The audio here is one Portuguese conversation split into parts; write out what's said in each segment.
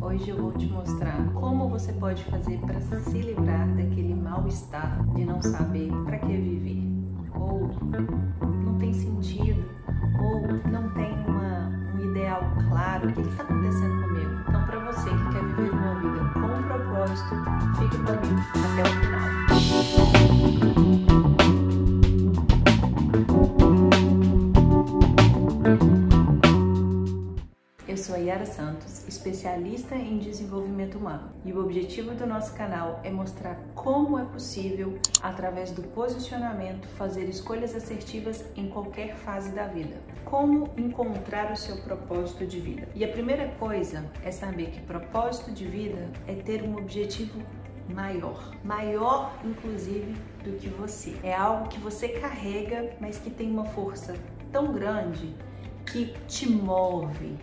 Hoje eu vou te mostrar como você pode fazer para se livrar daquele mal-estar de não saber para que viver, ou não tem sentido, ou não tem uma, um ideal claro. O que está acontecendo comigo? Então, para você que quer viver uma vida com propósito, fique comigo até o final. Especialista em desenvolvimento humano, e o objetivo do nosso canal é mostrar como é possível, através do posicionamento, fazer escolhas assertivas em qualquer fase da vida. Como encontrar o seu propósito de vida. E a primeira coisa é saber que propósito de vida é ter um objetivo maior, maior inclusive do que você. É algo que você carrega, mas que tem uma força tão grande que te move,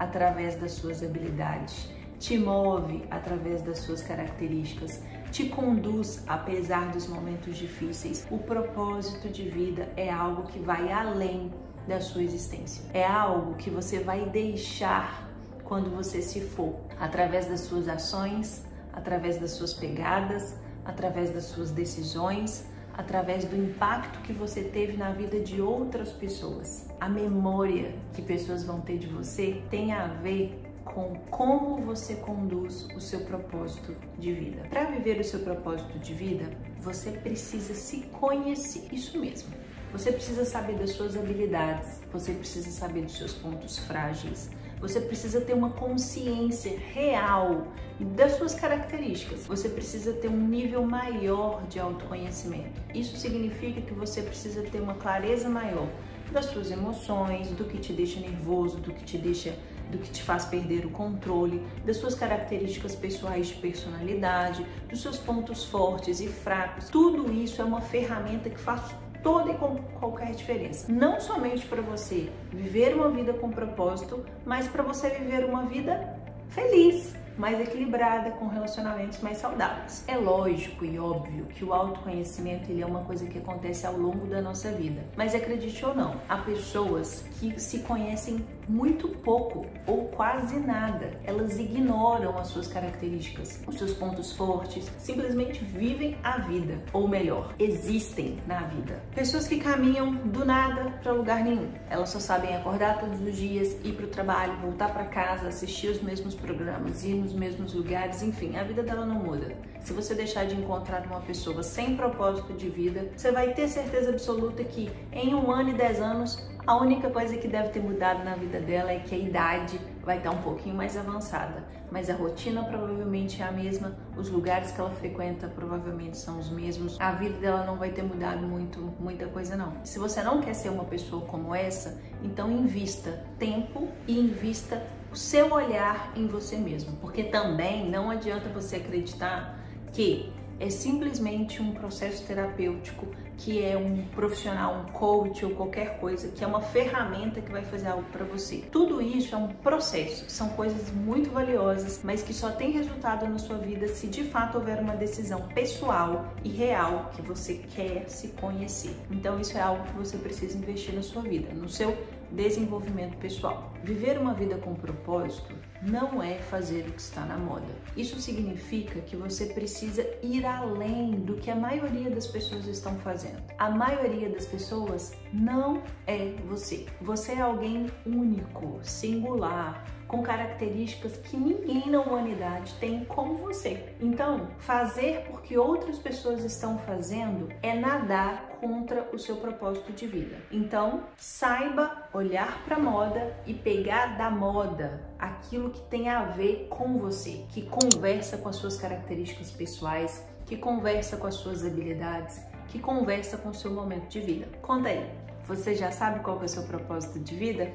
através das suas habilidades, te move através das suas características, te conduz apesar dos momentos difíceis. O propósito de vida é algo que vai além da sua existência. É algo que você vai deixar quando você se for, através das suas ações, através das suas pegadas, através das suas decisões, através do impacto que você teve na vida de outras pessoas. A memória que pessoas vão ter de você tem a ver com como você conduz o seu propósito de vida. Para viver o seu propósito de vida, você precisa se conhecer. Isso mesmo. Você precisa saber das suas habilidades, você precisa saber dos seus pontos frágeis, você precisa ter uma consciência real das suas características. Você precisa ter um nível maior de autoconhecimento. Isso significa que você precisa ter uma clareza maior das suas emoções, do que te deixa nervoso, do que te deixa do que te faz perder o controle, das suas características pessoais de personalidade, dos seus pontos fortes e fracos. Tudo isso é uma ferramenta que faz toda e qualquer diferença. Não somente para você viver uma vida com propósito, mas para você viver uma vida feliz mais equilibrada, com relacionamentos mais saudáveis. É lógico e óbvio que o autoconhecimento ele é uma coisa que acontece ao longo da nossa vida. Mas acredite ou não, há pessoas que se conhecem muito pouco ou quase nada. Elas ignoram as suas características, os seus pontos fortes, simplesmente vivem a vida, ou melhor, existem na vida. Pessoas que caminham do nada para lugar nenhum. Elas só sabem acordar todos os dias, ir para o trabalho, voltar para casa, assistir os mesmos programas, ir nos mesmos lugares, enfim, a vida dela não muda. Se você deixar de encontrar uma pessoa sem propósito de vida, você vai ter certeza absoluta que em um ano e dez anos a única coisa que deve ter mudado na vida dela é que a idade vai estar um pouquinho mais avançada, mas a rotina provavelmente é a mesma, os lugares que ela frequenta provavelmente são os mesmos, a vida dela não vai ter mudado muito, muita coisa não. Se você não quer ser uma pessoa como essa, então invista tempo e invista o seu olhar em você mesmo, porque também não adianta você acreditar que é simplesmente um processo terapêutico, que é um profissional, um coach ou qualquer coisa, que é uma ferramenta que vai fazer algo para você. Tudo isso é um processo, são coisas muito valiosas, mas que só tem resultado na sua vida se de fato houver uma decisão pessoal e real que você quer se conhecer. Então isso é algo que você precisa investir na sua vida, no seu desenvolvimento pessoal. Viver uma vida com propósito não é fazer o que está na moda. Isso significa que você precisa ir além do que a maioria das pessoas estão fazendo. A maioria das pessoas não é você. Você é alguém único, singular, com características que ninguém na humanidade tem como você. Então, fazer porque outras pessoas estão fazendo é nadar contra o seu propósito de vida. Então, saiba olhar para a moda e pegar da moda aquilo que tem a ver com você, que conversa com as suas características pessoais, que conversa com as suas habilidades, que conversa com o seu momento de vida. Conta aí, você já sabe qual é o seu propósito de vida?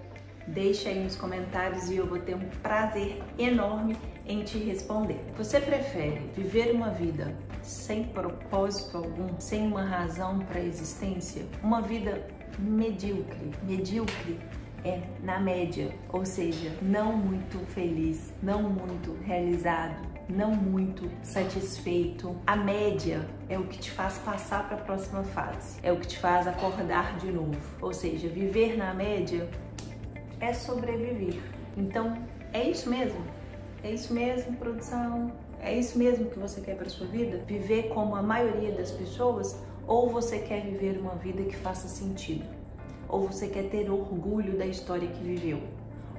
Deixa aí nos comentários e eu vou ter um prazer enorme em te responder. Você prefere viver uma vida sem propósito algum, sem uma razão para a existência? Uma vida medíocre. Medíocre é na média, ou seja, não muito feliz, não muito realizado, não muito satisfeito. A média é o que te faz passar para a próxima fase, é o que te faz acordar de novo. Ou seja, viver na média é sobreviver. Então, é isso mesmo? É isso mesmo, produção? É isso mesmo que você quer para sua vida? Viver como a maioria das pessoas? Ou você quer viver uma vida que faça sentido? Ou você quer ter orgulho da história que viveu?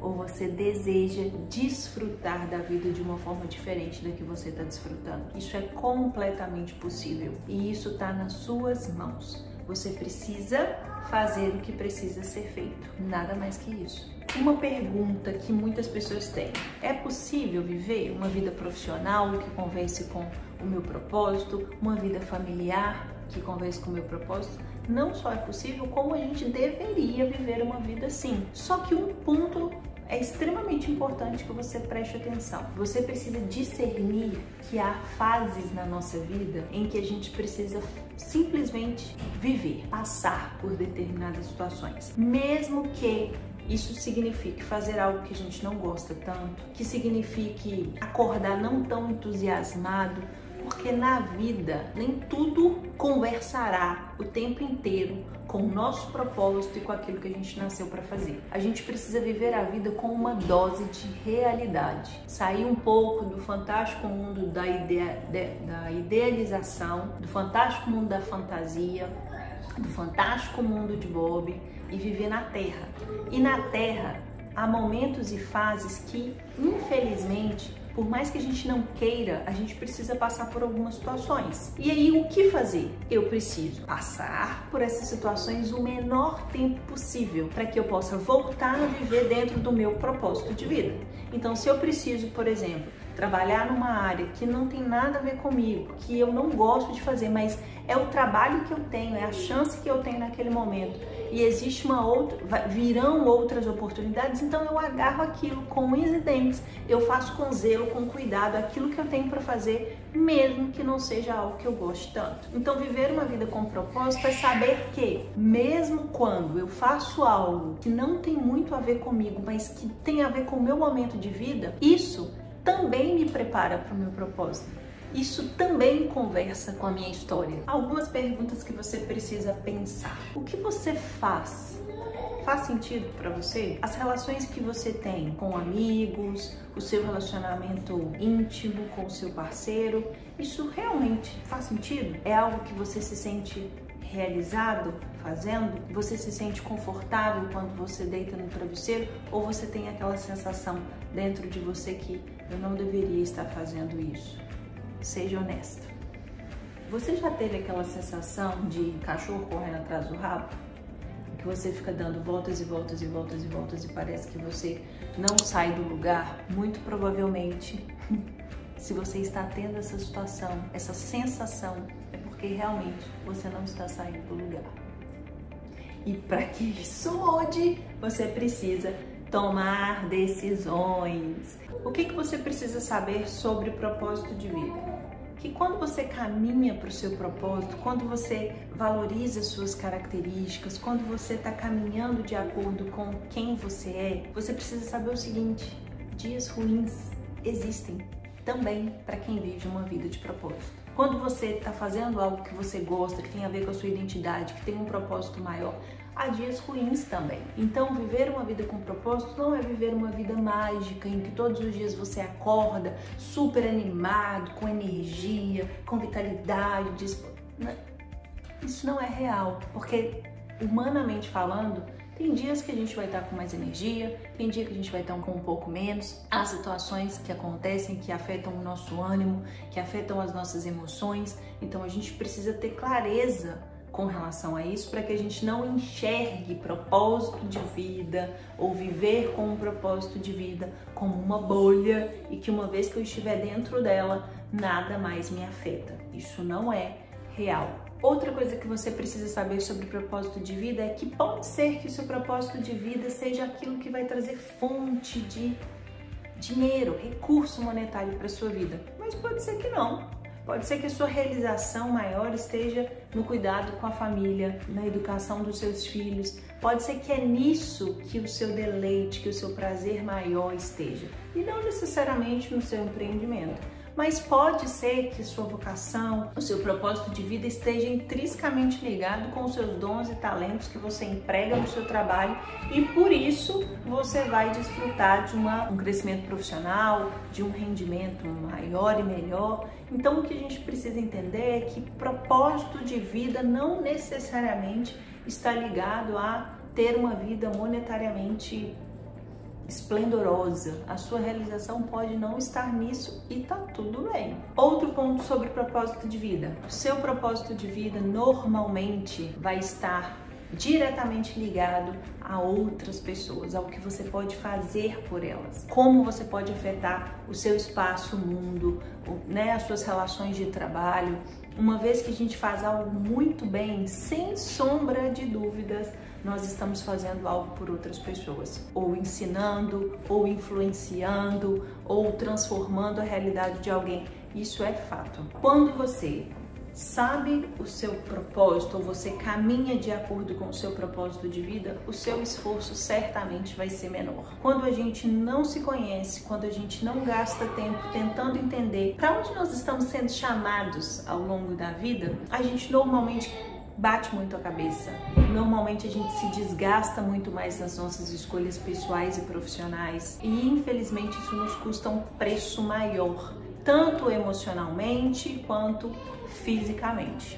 Ou você deseja desfrutar da vida de uma forma diferente da que você está desfrutando? Isso é completamente possível e isso está nas suas mãos. Você precisa fazer o que precisa ser feito, nada mais que isso. Uma pergunta que muitas pessoas têm: é possível viver uma vida profissional que converse com o meu propósito, uma vida familiar que converse com o meu propósito? Não só é possível, como a gente deveria viver uma vida assim. Só que um ponto é extremamente importante que você preste atenção. Você precisa discernir que há fases na nossa vida em que a gente precisa simplesmente viver, passar por determinadas situações, mesmo que isso signifique fazer algo que a gente não gosta tanto, que signifique acordar não tão entusiasmado, porque na vida nem tudo conversará o tempo inteiro com o nosso propósito e com aquilo que a gente nasceu para fazer. A gente precisa viver a vida com uma dose de realidade, sair um pouco do fantástico mundo da, de, da idealização, do fantástico mundo da fantasia, do fantástico mundo de Bob e viver na Terra. E na Terra há momentos e fases que, infelizmente, por mais que a gente não queira, a gente precisa passar por algumas situações. E aí, o que fazer? Eu preciso passar por essas situações o menor tempo possível para que eu possa voltar a viver dentro do meu propósito de vida. Então, se eu preciso, por exemplo, trabalhar numa área que não tem nada a ver comigo, que eu não gosto de fazer, mas é o trabalho que eu tenho, é a chance que eu tenho naquele momento e existe uma outra, virão outras oportunidades, então eu agarro aquilo com unhas e dentes, eu faço com zelo, com cuidado aquilo que eu tenho para fazer, mesmo que não seja algo que eu goste tanto. Então viver uma vida com propósito é saber que mesmo quando eu faço algo que não tem muito a ver comigo, mas que tem a ver com o meu momento de vida, isso também me prepara para o meu propósito. Isso também conversa com a minha história. Algumas perguntas que você precisa pensar. O que você faz? Faz sentido para você? As relações que você tem com amigos, o seu relacionamento íntimo com o seu parceiro, isso realmente faz sentido? É algo que você se sente realizado fazendo? Você se sente confortável quando você deita no travesseiro ou você tem aquela sensação dentro de você que eu não deveria estar fazendo isso? Seja honesto. Você já teve aquela sensação de cachorro correndo atrás do rabo? Que você fica dando voltas e voltas e voltas e voltas e parece que você não sai do lugar? Muito provavelmente, se você está tendo essa situação, essa sensação, é porque realmente você não está saindo do lugar. E para que isso mude, você precisa tomar decisões. O que, que você precisa saber sobre propósito de vida? Que quando você caminha para o seu propósito, quando você valoriza suas características, quando você está caminhando de acordo com quem você é, você precisa saber o seguinte: dias ruins existem também para quem vive uma vida de propósito. Quando você está fazendo algo que você gosta, que tem a ver com a sua identidade, que tem um propósito maior, há dias ruins também. Então, viver uma vida com propósito não é viver uma vida mágica em que todos os dias você acorda super animado, com energia, com vitalidade, disp... isso não é real, porque humanamente falando, tem dias que a gente vai estar com mais energia, tem dia que a gente vai estar com um pouco menos. Há situações que acontecem que afetam o nosso ânimo, que afetam as nossas emoções. Então a gente precisa ter clareza com relação a isso para que a gente não enxergue propósito de vida ou viver com um propósito de vida como uma bolha e que uma vez que eu estiver dentro dela, nada mais me afeta. Isso não é real. Outra coisa que você precisa saber sobre propósito de vida é que pode ser que o seu propósito de vida seja aquilo que vai trazer fonte de dinheiro, recurso monetário para sua vida, mas pode ser que não. Pode ser que a sua realização maior esteja no cuidado com a família, na educação dos seus filhos. Pode ser que é nisso que o seu deleite, que o seu prazer maior esteja. E não necessariamente no seu empreendimento. Mas pode ser que sua vocação, o seu propósito de vida esteja intrinsecamente ligado com os seus dons e talentos que você emprega no seu trabalho e por isso você vai desfrutar de uma, um crescimento profissional, de um rendimento maior e melhor. Então o que a gente precisa entender é que propósito de vida não necessariamente está ligado a ter uma vida monetariamente esplendorosa. A sua realização pode não estar nisso e tá tudo bem. Outro ponto sobre propósito de vida. O seu propósito de vida normalmente vai estar diretamente ligado a outras pessoas, ao que você pode fazer por elas, como você pode afetar o seu espaço, o mundo, né, as suas relações de trabalho. Uma vez que a gente faz algo muito bem, sem sombra de dúvidas, nós estamos fazendo algo por outras pessoas, ou ensinando, ou influenciando, ou transformando a realidade de alguém. Isso é fato. Quando você sabe o seu propósito ou você caminha de acordo com o seu propósito de vida, o seu esforço certamente vai ser menor. Quando a gente não se conhece, quando a gente não gasta tempo tentando entender para onde nós estamos sendo chamados ao longo da vida, a gente normalmente bate muito a cabeça. Normalmente a gente se desgasta muito mais nas nossas escolhas pessoais e profissionais e infelizmente isso nos custa um preço maior, tanto emocionalmente quanto fisicamente.